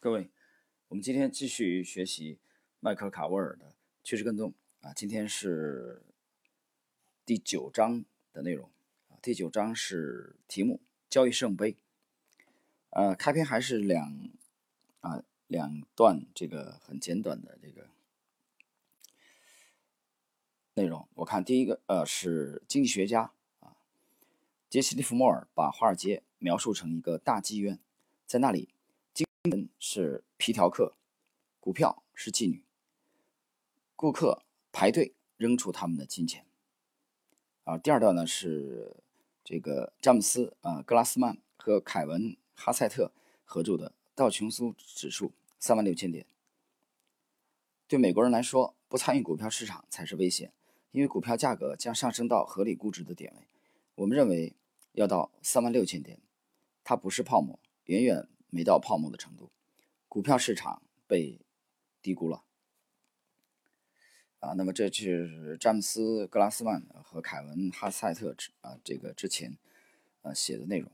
各位，我们今天继续学习迈克尔·卡沃尔的趋势跟踪啊，今天是第九章的内容啊。第九章是题目“交易圣杯”。呃，开篇还是两啊两段这个很简短的这个内容。我看第一个呃是经济学家啊杰西·利弗莫尔把华尔街描述成一个大妓院，在那里。人是皮条客，股票是妓女，顾客排队扔出他们的金钱。啊，第二段呢是这个詹姆斯啊格拉斯曼和凯文哈塞特合著的道琼斯指数三万六千点。对美国人来说，不参与股票市场才是危险，因为股票价格将上升到合理估值的点位。我们认为要到三万六千点，它不是泡沫，远远。没到泡沫的程度，股票市场被低估了啊。那么这是詹姆斯·格拉斯曼和凯文·哈塞特啊这个之前呃写的内容。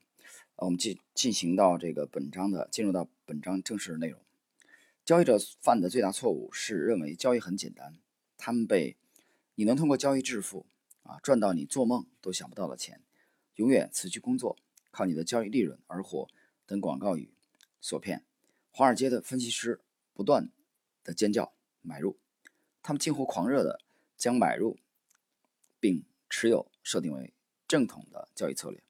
我们进进行到这个本章的进入到本章正式的内容。交易者犯的最大错误是认为交易很简单，他们被你能通过交易致富啊，赚到你做梦都想不到的钱，永远辞去工作，靠你的交易利润而活等广告语。所骗，华尔街的分析师不断的尖叫买入，他们近乎狂热的将买入并持有设定为正统的交易策略。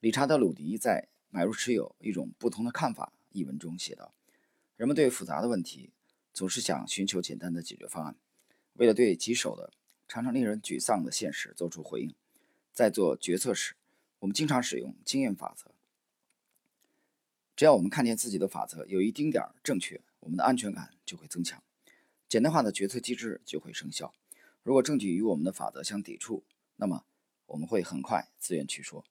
理查德·鲁迪在《买入持有一种不同的看法》一文中写道：“人们对复杂的问题总是想寻求简单的解决方案，为了对棘手的、常常令人沮丧的现实做出回应，在做决策时，我们经常使用经验法则。”只要我们看见自己的法则有一丁点儿正确，我们的安全感就会增强，简单化的决策机制就会生效。如果证据与我们的法则相抵触，那么我们会很快自圆其说。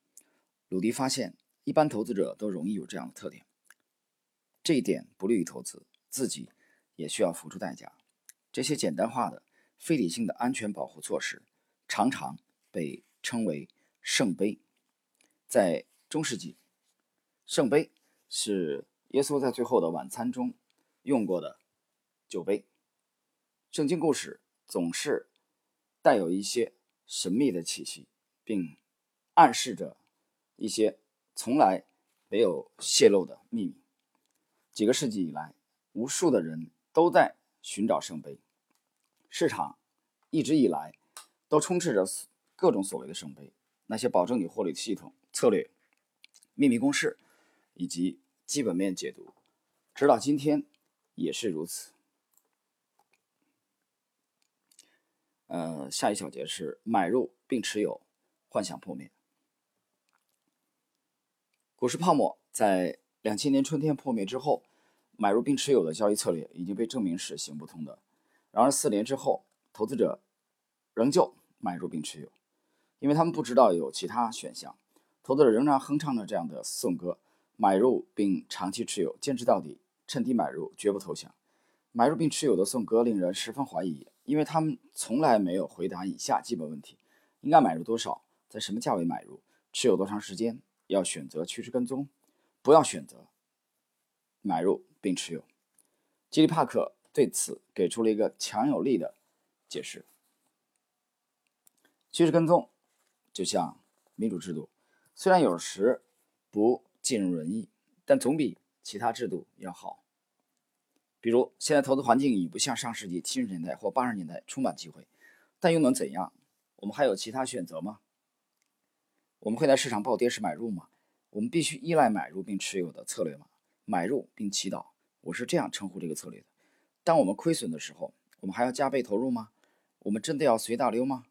鲁迪发现，一般投资者都容易有这样的特点，这一点不利于投资，自己也需要付出代价。这些简单化的、非理性的安全保护措施常常被称为“圣杯”。在中世纪，圣杯。是耶稣在最后的晚餐中用过的酒杯。圣经故事总是带有一些神秘的气息，并暗示着一些从来没有泄露的秘密。几个世纪以来，无数的人都在寻找圣杯，市场一直以来都充斥着各种所谓的圣杯，那些保证你获利的系统、策略、秘密公式以及。基本面解读，直到今天也是如此。呃，下一小节是买入并持有，幻想破灭。股市泡沫在两千年春天破灭之后，买入并持有的交易策略已经被证明是行不通的。然而四年之后，投资者仍旧买入并持有，因为他们不知道有其他选项。投资者仍然哼唱着这样的颂歌。买入并长期持有，坚持到底，趁低买入，绝不投降。买入并持有的颂歌令人十分怀疑，因为他们从来没有回答以下基本问题：应该买入多少？在什么价位买入？持有多长时间？要选择趋势跟踪，不要选择买入并持有。基里帕克对此给出了一个强有力的解释：趋势跟踪就像民主制度，虽然有时不。尽如人意，但总比其他制度要好。比如，现在投资环境已不像上世纪七十年代或八十年代充满机会，但又能怎样？我们还有其他选择吗？我们会在市场暴跌时买入吗？我们必须依赖买入并持有的策略吗？买入并祈祷，我是这样称呼这个策略的。当我们亏损的时候，我们还要加倍投入吗？我们真的要随大流吗？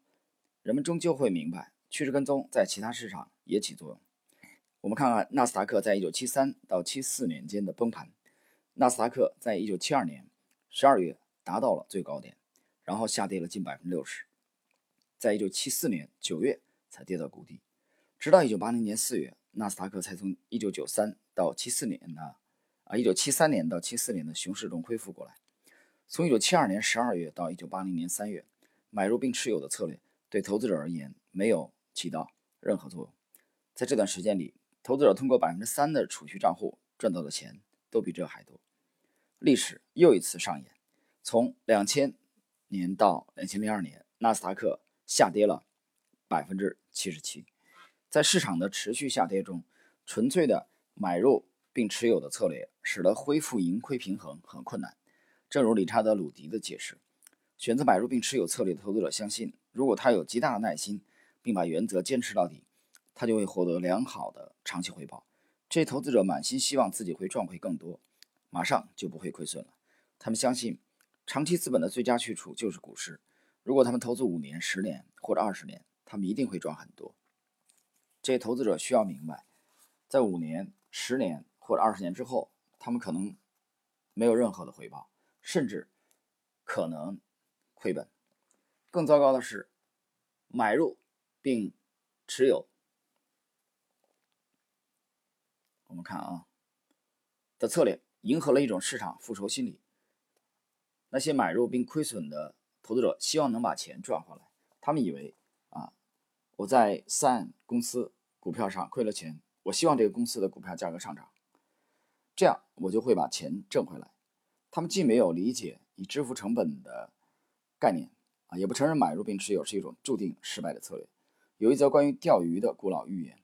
人们终究会明白，趋势跟踪在其他市场也起作用。我们看看纳斯达克在一九七三到七四年间的崩盘。纳斯达克在一九七二年十二月达到了最高点，然后下跌了近百分之六十，在一九七四年九月才跌到谷底，直到一九八零年四月，纳斯达克才从一九九三到七四年的啊一九七三年到七四年的熊市中恢复过来。从一九七二年十二月到一九八零年三月，买入并持有的策略对投资者而言没有起到任何作用。在这段时间里，投资者通过百分之三的储蓄账户赚到的钱都比这还多。历史又一次上演。从两千年到两千零二年，纳斯达克下跌了百分之七十七。在市场的持续下跌中，纯粹的买入并持有的策略使得恢复盈亏平衡很困难。正如理查德·鲁迪的解释，选择买入并持有策略的投资者相信，如果他有极大的耐心，并把原则坚持到底，他就会获得良好的长期回报。这些投资者满心希望自己会赚回更多，马上就不会亏损了。他们相信，长期资本的最佳去处就是股市。如果他们投资五年、十年或者二十年，他们一定会赚很多。这些投资者需要明白，在五年、十年或者二十年之后，他们可能没有任何的回报，甚至可能亏本。更糟糕的是，买入并持有，我们看啊的策略，迎合了一种市场复仇心理。那些买入并亏损的投资者希望能把钱赚回来，他们以为啊。我在三公司股票上亏了钱，我希望这个公司的股票价格上涨，这样我就会把钱挣回来。他们既没有理解以支付成本的概念啊，也不承认买入并持有是一种注定失败的策略。有一则关于钓鱼的古老寓言：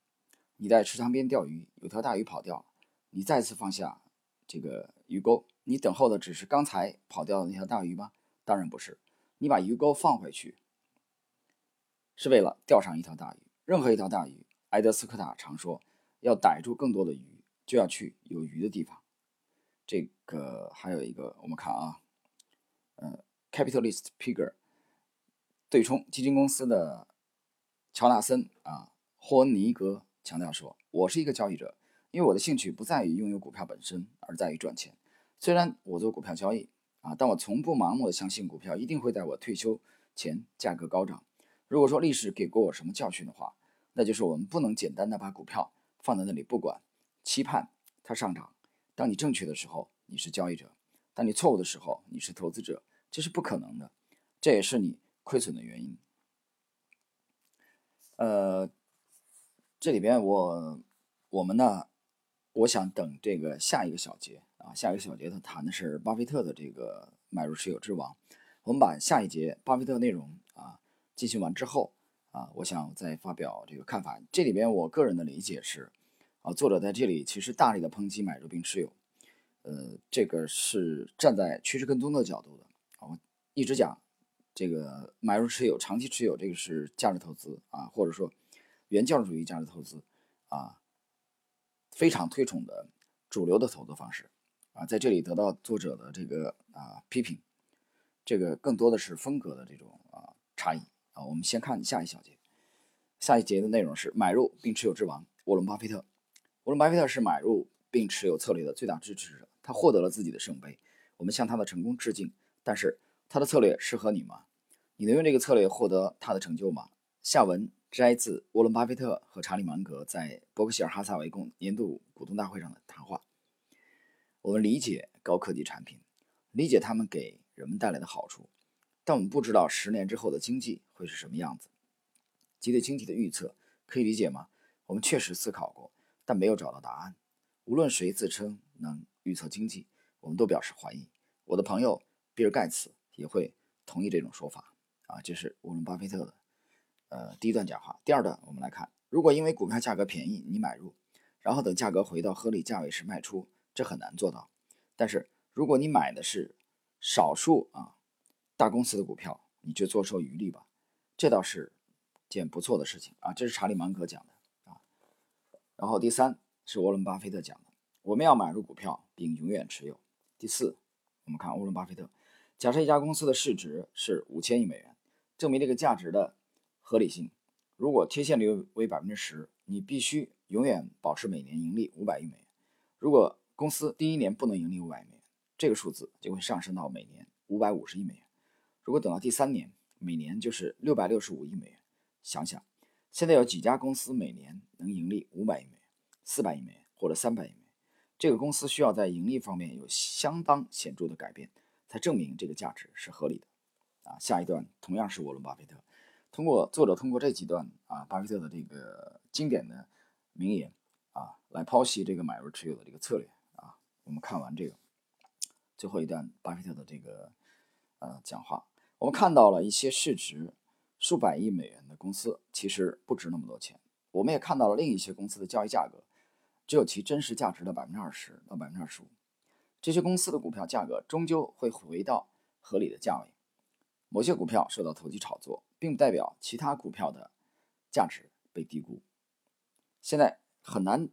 你在池塘边钓鱼，有条大鱼跑掉，你再次放下这个鱼钩，你等候的只是刚才跑掉的那条大鱼吗？当然不是，你把鱼钩放回去。是为了钓上一条大鱼。任何一条大鱼，埃德斯科塔常说，要逮住更多的鱼，就要去有鱼的地方。这个还有一个，我们看啊，呃，Capitalist Pigger 对冲基金公司的乔纳森啊霍恩尼格强调说：“我是一个交易者，因为我的兴趣不在于拥有股票本身，而在于赚钱。虽然我做股票交易啊，但我从不盲目的相信股票一定会在我退休前价格高涨。”如果说历史给过我什么教训的话，那就是我们不能简单的把股票放在那里不管，期盼它上涨。当你正确的时候，你是交易者；当你错误的时候，你是投资者，这是不可能的。这也是你亏损的原因。呃，这里边我我们呢，我想等这个下一个小节啊，下一个小节他谈的是巴菲特的这个买入持有之王。我们把下一节巴菲特内容啊。进行完之后，啊，我想再发表这个看法。这里边我个人的理解是，啊，作者在这里其实大力的抨击买入并持有，呃，这个是站在趋势跟踪的角度的。我一直讲，这个买入持有、长期持有，这个是价值投资啊，或者说原教旨主义价值投资啊，非常推崇的主流的投资方式啊，在这里得到作者的这个啊批评，这个更多的是风格的这种啊差异啊。我们先看下一小节，下一节的内容是买入并持有之王沃伦·巴菲特。沃伦·巴菲特是买入并持有策略的最大支持者，他获得了自己的圣杯，我们向他的成功致敬。但是他的策略适合你吗？你能用这个策略获得他的成就吗？下文摘自沃伦·巴菲特和查理·芒格在伯克希尔·哈撒韦共年度股东大会上的谈话。我们理解高科技产品，理解他们给人们带来的好处。但我们不知道十年之后的经济会是什么样子，即对经济的预测可以理解吗？我们确实思考过，但没有找到答案。无论谁自称能预测经济，我们都表示怀疑。我的朋友比尔盖茨也会同意这种说法。啊，这是沃伦巴菲特的，呃，第一段讲话。第二段我们来看，如果因为股票价格便宜你买入，然后等价格回到合理价位时卖出，这很难做到。但是如果你买的是少数啊。大公司的股票，你就坐收渔利吧，这倒是件不错的事情啊。这是查理芒格讲的啊。然后第三是沃伦巴菲特讲的，我们要买入股票并永远持有。第四，我们看沃伦巴菲特，假设一家公司的市值是五千亿美元，证明这个价值的合理性。如果贴现率为百分之十，你必须永远保持每年盈利五百亿美元。如果公司第一年不能盈利五百美元，这个数字就会上升到每年五百五十亿美元。如果等到第三年，每年就是六百六十五亿美元。想想，现在有几家公司每年能盈利五百亿美元、四百亿美元或者三百亿美元？这个公司需要在盈利方面有相当显著的改变，才证明这个价值是合理的。啊，下一段同样是沃伦·巴菲特，通过作者通过这几段啊，巴菲特的这个经典的名言啊，来剖析这个买入持有的这个策略啊。我们看完这个，最后一段巴菲特的这个呃讲话，我们看到了一些市值数百亿美元的公司其实不值那么多钱。我们也看到了另一些公司的交易价格只有其真实价值的百分之二十到百分之二十五。这些公司的股票价格终究会回到合理的价位。某些股票受到投机炒作，并不代表其他股票的价值被低估。现在很难。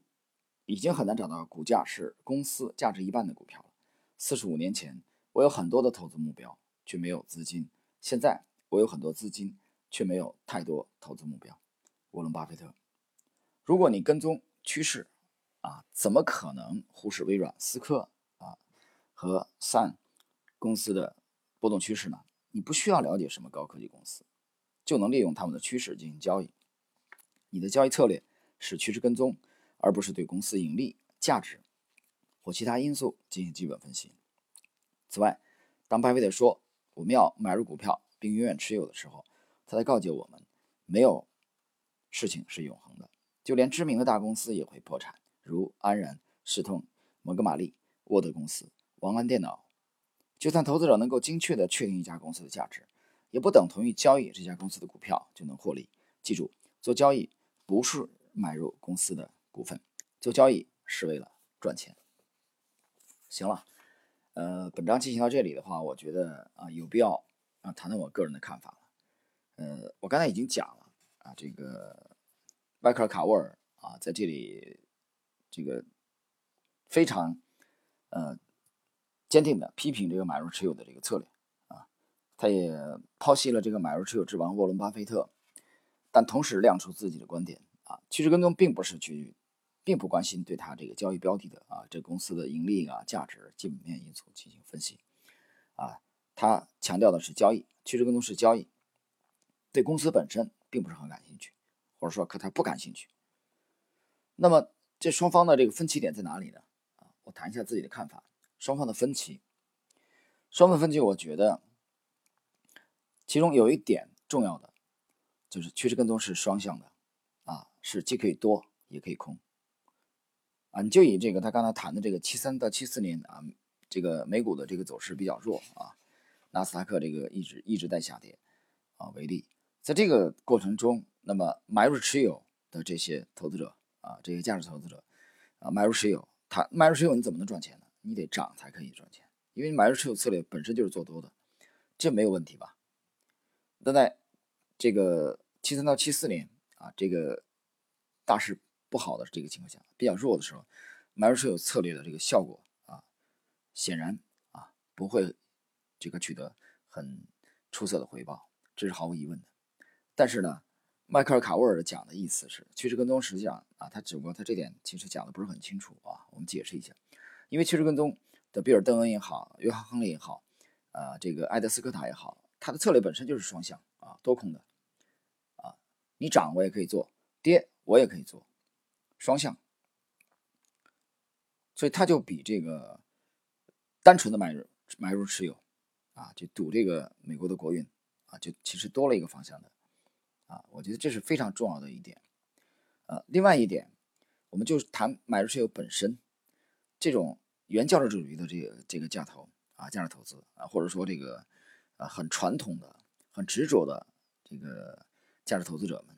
已经很难找到股价是公司价值一半的股票了。四十五年前，我有很多的投资目标，却没有资金；现在，我有很多资金，却没有太多投资目标。沃伦·巴菲特，如果你跟踪趋势，啊，怎么可能忽视微软、思科啊和 Sun 公司的波动趋势呢？你不需要了解什么高科技公司，就能利用他们的趋势进行交易。你的交易策略是趋势跟踪。而不是对公司盈利、价值或其他因素进行基本分析。此外，当巴菲特说我们要买入股票并永远持有的时候，他在告诫我们：没有事情是永恒的，就连知名的大公司也会破产，如安然、世通、摩根马利、沃德公司、王安电脑。就算投资者能够精确地确定一家公司的价值，也不等同于交易这家公司的股票就能获利。记住，做交易不是买入公司的。股份做交易是为了赚钱。行了，呃，本章进行到这里的话，我觉得啊，有必要啊谈谈我个人的看法了。呃，我刚才已经讲了啊，这个迈克尔·卡沃尔啊，在这里这个非常呃坚定的批评这个买入持有的这个策略啊，他也剖析了这个买入持有之王沃伦·巴菲特，但同时亮出自己的观点啊，趋势跟踪并不是去。并不关心对他这个交易标的的啊，这公司的盈利啊、价值、基本面因素进行分析，啊，他强调的是交易，趋势跟踪是交易，对公司本身并不是很感兴趣，或者说可他不感兴趣。那么这双方的这个分歧点在哪里呢？啊，我谈一下自己的看法。双方的分歧，双方分歧，我觉得其中有一点重要的，就是趋势跟踪是双向的，啊，是既可以多也可以空。啊，你就以这个他刚才谈的这个七三到七四年啊，这个美股的这个走势比较弱啊，纳斯达克这个一直一直在下跌啊为例，在这个过程中，那么买入持有的这些投资者啊，这些价值投资者啊，买入持有，他买入持有你怎么能赚钱呢？你得涨才可以赚钱，因为买入持有策略本身就是做多的，这没有问题吧？那在这个七三到七四年啊，这个大势。不好的这个情况下，比较弱的时候，买入持有策略的这个效果啊，显然啊不会这个取得很出色的回报，这是毫无疑问的。但是呢，迈克尔卡沃尔讲的意思是，趋势跟踪实际上啊，他只不过他这点其实讲的不是很清楚啊，我们解释一下。因为趋势跟踪的比尔邓恩也好，约翰亨利也好，啊这个埃德斯科塔也好，他的策略本身就是双向啊，多空的啊，你涨我也可以做，跌我也可以做。双向，所以他就比这个单纯的买入买入持有啊，就赌这个美国的国运啊，就其实多了一个方向的啊，我觉得这是非常重要的一点。呃，另外一点，我们就谈买入持有本身这种原价值主义的这个这个价投啊，价值投资啊，或者说这个啊很传统的、很执着的这个价值投资者们，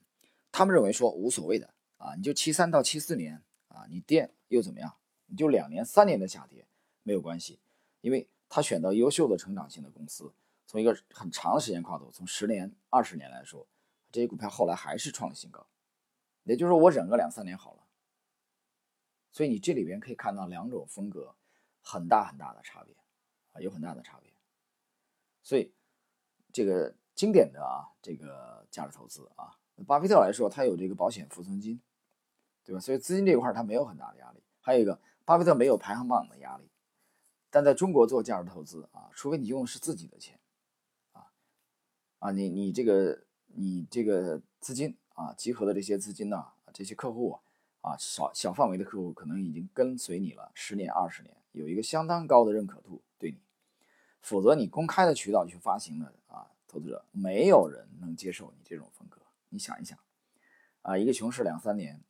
他们认为说无所谓的。啊，你就七三到七四年啊，你跌又怎么样？你就两年、三年的下跌没有关系，因为他选择优秀的成长性的公司，从一个很长的时间跨度，从十年、二十年来说，这些股票后来还是创了新高。也就是说，我忍个两三年好了。所以你这里边可以看到两种风格很大很大的差别啊，有很大的差别。所以这个经典的啊，这个价值投资啊，巴菲特来说，他有这个保险服从金。对吧？所以资金这一块他没有很大的压力。还有一个，巴菲特没有排行榜的压力。但在中国做价值投资啊，除非你用的是自己的钱，啊啊，你你这个你这个资金啊，集合的这些资金呢，这些客户啊，啊小小范围的客户可能已经跟随你了十年二十年，有一个相当高的认可度对你。否则你公开的渠道去发行的啊，投资者没有人能接受你这种风格。你想一想，啊，一个熊市两三年。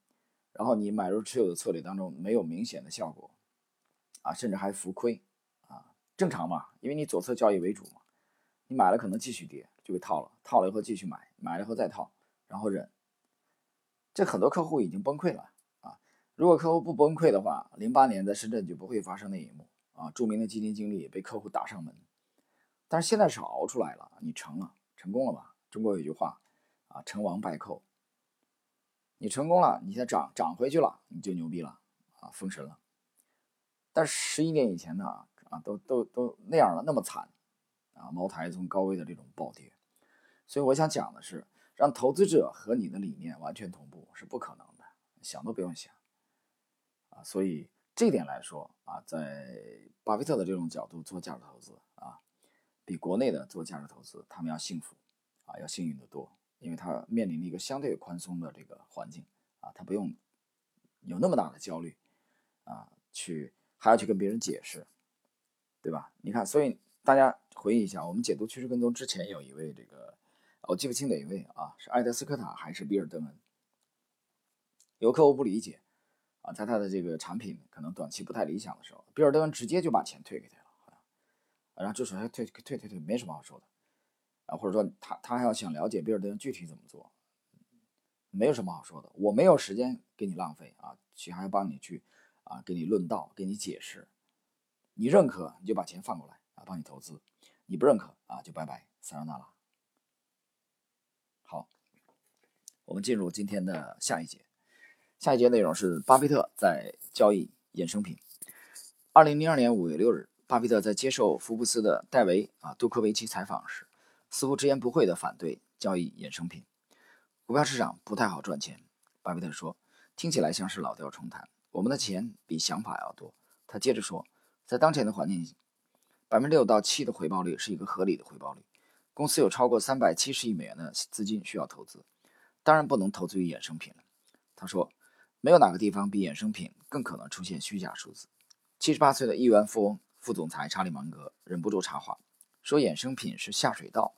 然后你买入持有的策略当中没有明显的效果，啊，甚至还浮亏，啊，正常嘛，因为你左侧交易为主嘛，你买了可能继续跌，就被套了，套了以后继续买，买了以后再套，然后忍。这很多客户已经崩溃了！如果客户不崩溃的话，零八年在深圳就不会发生那一幕啊！著名的基金经理被客户打上门，但是现在是熬出来了，你成了，成功了吧？中国有句话啊，成王败寇。你成功了，你现在涨涨回去了，你就牛逼了啊，封神了。但是十一年以前呢，啊，都都都那样了，那么惨啊，茅台从高位的这种暴跌。所以我想讲的是，让投资者和你的理念完全同步是不可能的，想都不用想所以这点来说啊，在巴菲特的这种角度做价值投资啊，比国内的做价值投资他们要幸福啊，要幸运的多。因为他面临了一个相对宽松的这个环境啊，他不用有那么大的焦虑啊，去还要去跟别人解释，对吧？你看，所以大家回忆一下，我们解读趋势跟踪之前有一位这个，我记不清哪一位啊，是艾德斯科塔还是比尔登恩？有客户不理解在他的这个产品可能短期不太理想的时候，比尔登恩直接就把钱退给他了，好像，然后就说退退退退，没什么好说的。啊，或者说他他还要想了解比尔登具体怎么做，没有什么好说的。我没有时间给你浪费啊，去还要帮你去啊，给你论道，给你解释。你认可你就把钱放过来啊，帮你投资；你不认可啊，就拜拜，撒由那拉。好，我们进入今天的下一节。下一节内容是巴菲特在交易衍生品。二零零二年五月六日，巴菲特在接受福布斯的戴维啊杜克维奇采访时。似乎直言不讳地反对交易衍生品，股票市场不太好赚钱。巴菲特说：“听起来像是老调重弹。我们的钱比想法要多。”他接着说：“在当前的环境，百分之六到七的回报率是一个合理的回报率。公司有超过三百七十亿美元的资金需要投资，当然不能投资于衍生品了。”他说：“没有哪个地方比衍生品更可能出现虚假数字。”七十八岁的亿万富翁、副总裁查理芒格忍不住插话。说衍生品是下水道，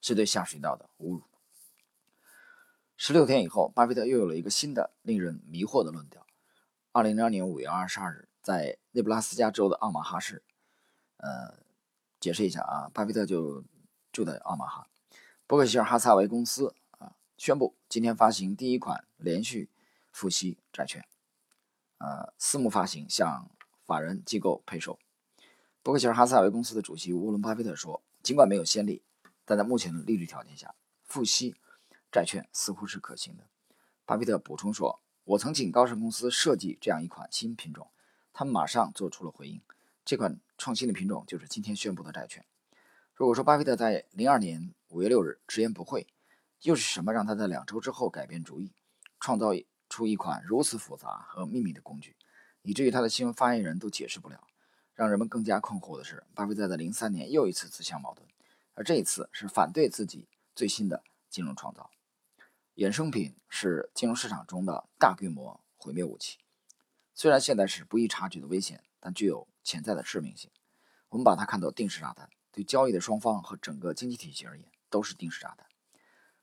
是对下水道的侮辱。十六天以后，巴菲特又有了一个新的令人迷惑的论调。二零零二年五月二十二日，在内布拉斯加州的奥马哈市，呃，解释一下啊，巴菲特就住在奥马哈。伯克希尔哈撒韦公司啊，宣布今天发行第一款连续付息债券，呃，私募发行，向法人机构配售。伯克希尔哈撒韦公司的主席沃伦·巴菲特说：“尽管没有先例，但在目前的利率条件下，付息债券似乎是可行的。”巴菲特补充说：“我曾请高盛公司设计这样一款新品种，他们马上做出了回应。这款创新的品种就是今天宣布的债券。”如果说巴菲特在零二年五月六日直言不讳，又是什么让他在两周之后改变主意，创造出一款如此复杂和秘密的工具，以至于他的新闻发言人都解释不了？让人们更加困惑的是，巴菲特在零三年又一次自相矛盾，而这一次是反对自己最新的金融创造。衍生品是金融市场中的大规模毁灭武器，虽然现在是不易察觉的危险，但具有潜在的致命性。我们把它看作定时炸弹，对交易的双方和整个经济体系而言都是定时炸弹。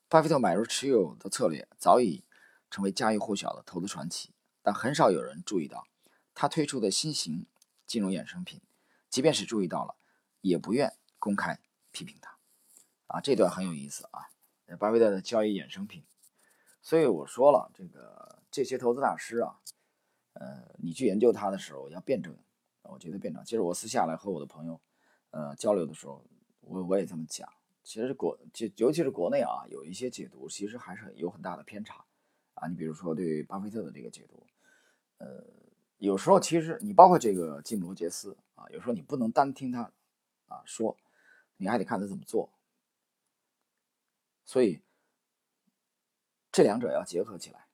巴菲特买入持有的策略早已成为家喻户晓的投资传奇，但很少有人注意到他推出的新型。金融衍生品，即便是注意到了，也不愿公开批评他。啊，这段很有意思啊。巴菲特的交易衍生品，所以我说了，这个这些投资大师啊，呃，你去研究他的时候要辩证。我觉得辩证。其实我私下来和我的朋友，呃，交流的时候，我我也这么讲。其实国就尤其是国内啊，有一些解读其实还是有很大的偏差啊。你比如说对巴菲特的这个解读，呃。有时候其实你包括这个吉姆·罗杰斯啊，有时候你不能单听他啊说，你还得看他怎么做。所以这两者要结合起来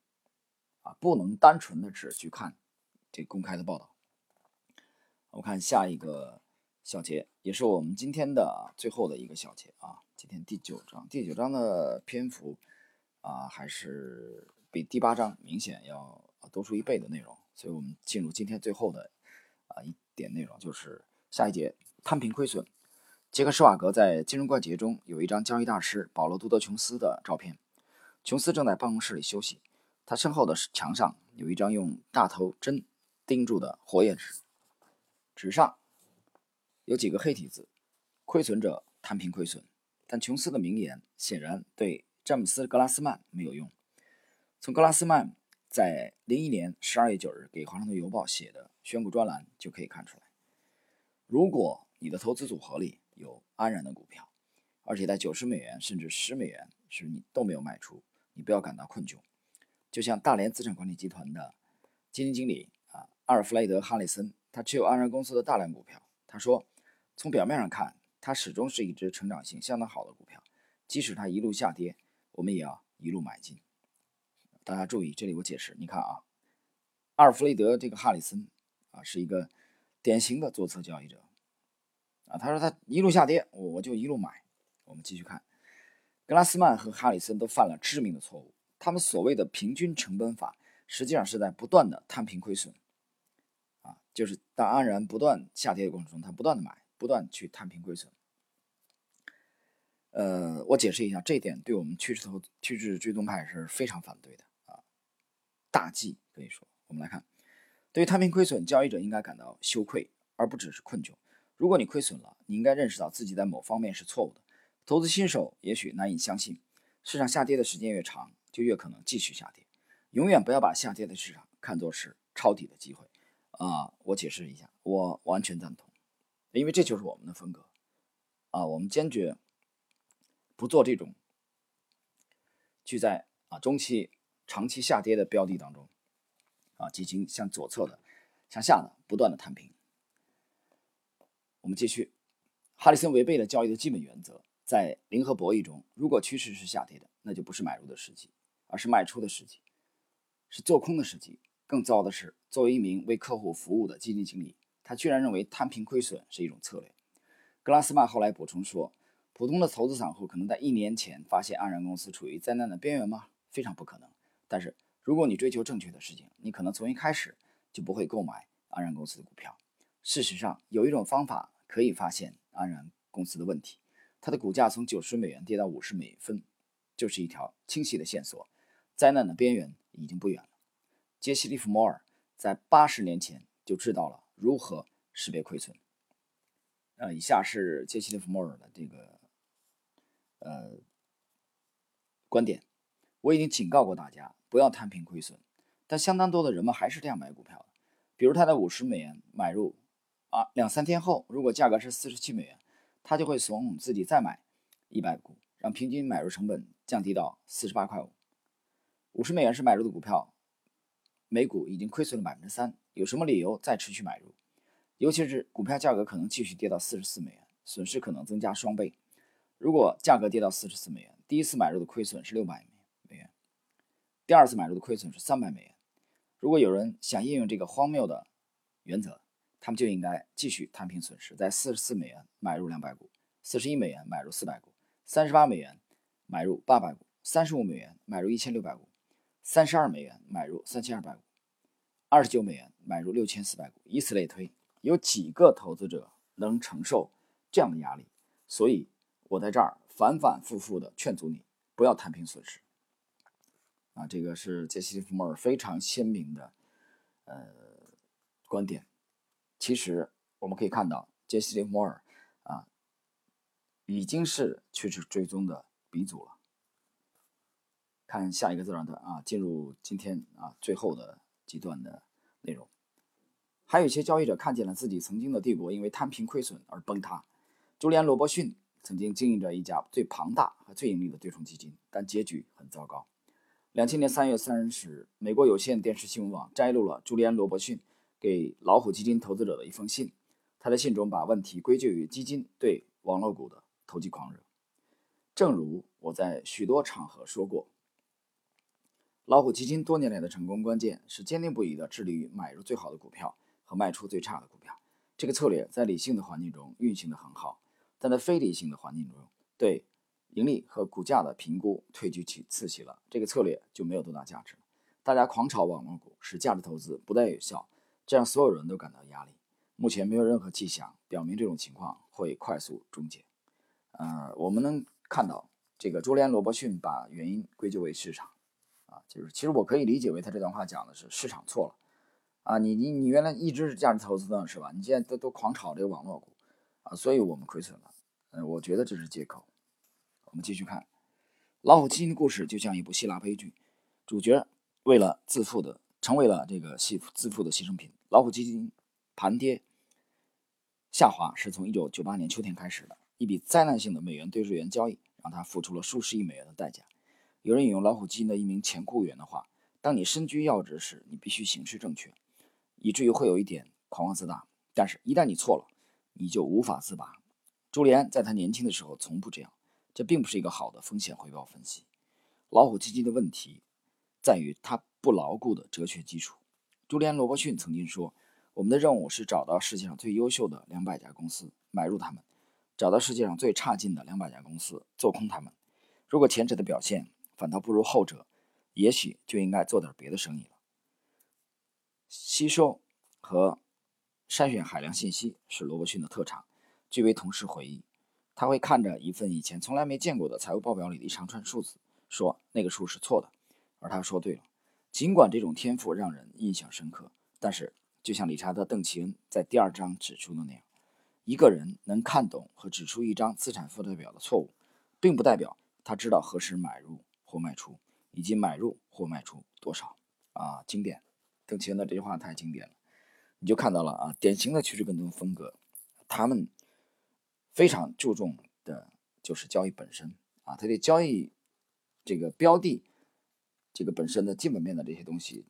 啊，不能单纯的只去看这公开的报道。我看下一个小节，也是我们今天的最后的一个小节啊，今天第九章，第九章的篇幅啊，还是比第八章明显要多出一倍的内容。所以我们进入今天最后的啊一点内容，就是下一节摊平亏损。杰克施瓦格在金融怪杰中有一张交易大师保罗杜德琼斯的照片，琼斯正在办公室里休息，他身后的墙上有一张用大头针钉住的活页纸，纸上有几个黑体字：亏损者摊平亏损。但琼斯的名言显然对詹姆斯·格拉斯曼没有用。从格拉斯曼在零一年十二月九日给《华盛顿邮报》写的选股专栏就可以看出来，如果你的投资组合里有安然的股票，而且在九十美元甚至十美元时你都没有卖出，你不要感到困窘。就像大连资产管理集团的基金经理啊，阿尔弗雷德·哈里森，他持有安然公司的大量股票。他说，从表面上看，它始终是一只成长性相当好的股票，即使它一路下跌，我们也要一路买进。大家注意，这里我解释，你看啊，阿尔弗雷德这个哈里森啊，是一个典型的左侧交易者啊。他说他一路下跌，我我就一路买。我们继续看，格拉斯曼和哈里森都犯了致命的错误。他们所谓的平均成本法，实际上是在不断的摊平亏损啊，就是当安然不断下跌的过程中，他不断的买，不断去摊平亏损。呃，我解释一下，这一点对我们趋势投趋势追踪派是非常反对的。大忌可以说，我们来看，对于摊平亏损，交易者应该感到羞愧，而不只是困窘。如果你亏损了，你应该认识到自己在某方面是错误的。投资新手也许难以相信，市场下跌的时间越长，就越可能继续下跌。永远不要把下跌的市场看作是抄底的机会。啊，我解释一下，我完全赞同，因为这就是我们的风格。啊，我们坚决不做这种去在啊中期。长期下跌的标的当中，啊，进行向左侧的、向下的不断的摊平。我们继续，哈里森违背了交易的基本原则，在零和博弈中，如果趋势是下跌的，那就不是买入的时机，而是卖出的时机，是做空的时机。更糟的是，作为一名为客户服务的基金经理，他居然认为摊平亏损是一种策略。格拉斯曼后来补充说：“普通的投资散户可能在一年前发现安然公司处于灾难的边缘吗？非常不可能。”但是，如果你追求正确的事情，你可能从一开始就不会购买安然公司的股票。事实上，有一种方法可以发现安然公司的问题：它的股价从九十美元跌到五十美分，就是一条清晰的线索。灾难的边缘已经不远了。杰西·利弗莫尔在八十年前就知道了如何识别亏损。呃，以下是杰西·利弗莫尔的这个呃观点。我已经警告过大家。不要摊平亏损，但相当多的人们还是这样买股票的。比如他在五十美元买入，啊，两三天后，如果价格是四十七美元，他就会怂恿自己再买一百股，让平均买入成本降低到四十八块五。五十美元是买入的股票，每股已经亏损了百分之三，有什么理由再持续买入？尤其是股票价格可能继续跌到四十四美元，损失可能增加双倍。如果价格跌到四十四美元，第一次买入的亏损是六百。第二次买入的亏损是三百美元。如果有人想应用这个荒谬的原则，他们就应该继续摊平损失，在四十四美元买入两百股，四十一美元买入四百股，三十八美元买入八百股，三十五美元买入一千六百股，三十二美元买入三千二百股，二十九美元买入六千四百股，以此类推。有几个投资者能承受这样的压力？所以我在这儿反反复复的劝阻你，不要摊平损失。啊，这个是杰西·利弗莫尔非常鲜明的呃观点。其实我们可以看到，杰西·利弗莫尔啊已经是趋势追踪的鼻祖了。看下一个自然段啊，进入今天啊最后的几段的内容。还有一些交易者看见了自己曾经的帝国因为摊平亏损而崩塌。朱利安·罗伯逊曾经经营着一家最庞大和最盈利的对冲基金，但结局很糟糕。两千年三月三十日，美国有线电视新闻网摘录了朱利安·罗伯逊给老虎基金投资者的一封信。他在信中把问题归咎于基金对网络股的投机狂热。正如我在许多场合说过，老虎基金多年来的成功关键是坚定不移地致力于买入最好的股票和卖出最差的股票。这个策略在理性的环境中运行得很好，但在非理性的环境中，对。盈利和股价的评估退居其次席了，这个策略就没有多大价值了。大家狂炒网络股，使价值投资不再有效，这让所有人都感到压力。目前没有任何迹象表明这种情况会快速终结。呃，我们能看到这个朱利安·罗伯逊把原因归咎为市场，啊，就是其实我可以理解为他这段话讲的是市场错了，啊，你你你原来一直是价值投资的是吧？你现在都都狂炒这个网络股，啊，所以我们亏损了。嗯，我觉得这是借口。我们继续看老虎基金的故事，就像一部希腊悲剧，主角为了自负的成为了这个牺自负的牺牲品。老虎基金盘跌下滑是从1998年秋天开始的，一笔灾难性的美元兑日元交易让他付出了数十亿美元的代价。有人引用老虎基金的一名前雇员的话：“当你身居要职时，你必须行事正确，以至于会有一点狂妄自大；但是，一旦你错了，你就无法自拔。”朱利安在他年轻的时候从不这样。这并不是一个好的风险回报分析。老虎基金的问题在于它不牢固的哲学基础。朱利安·罗伯逊曾经说：“我们的任务是找到世界上最优秀的两百家公司，买入它们；找到世界上最差劲的两百家公司，做空它们。如果前者的表现反倒不如后者，也许就应该做点别的生意了。”吸收和筛选海量信息是罗伯逊的特长。据为同事回忆。他会看着一份以前从来没见过的财务报表里的一长串数字，说那个数是错的，而他说对了。尽管这种天赋让人印象深刻，但是就像理查德·邓奇恩在第二章指出的那样，一个人能看懂和指出一张资产负债表的错误，并不代表他知道何时买入或卖出，以及买入或卖出多少。啊，经典，邓奇恩的这句话太经典了，你就看到了啊，典型的趋势跟踪风格，他们。非常注重的就是交易本身啊，他对交易这个标的这个本身的基本面的这些东西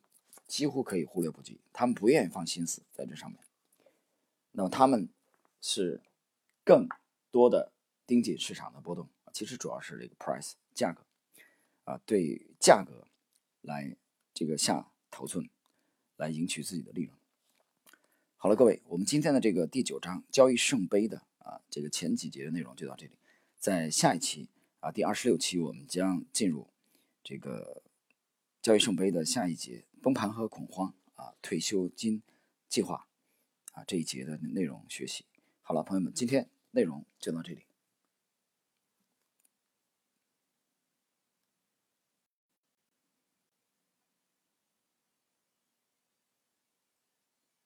几乎可以忽略不计，他们不愿意放心思在这上面。那么他们是更多的盯紧市场的波动，其实主要是这个 price 价格啊，对价格来这个下头寸，来赢取自己的利润。好了，各位，我们今天的这个第九章交易圣杯的。啊，这个前几节的内容就到这里，在下一期啊，第二十六期，我们将进入这个交易圣杯的下一节崩盘和恐慌啊，退休金计划啊这一节的内容学习。好了，朋友们，今天内容就到这里。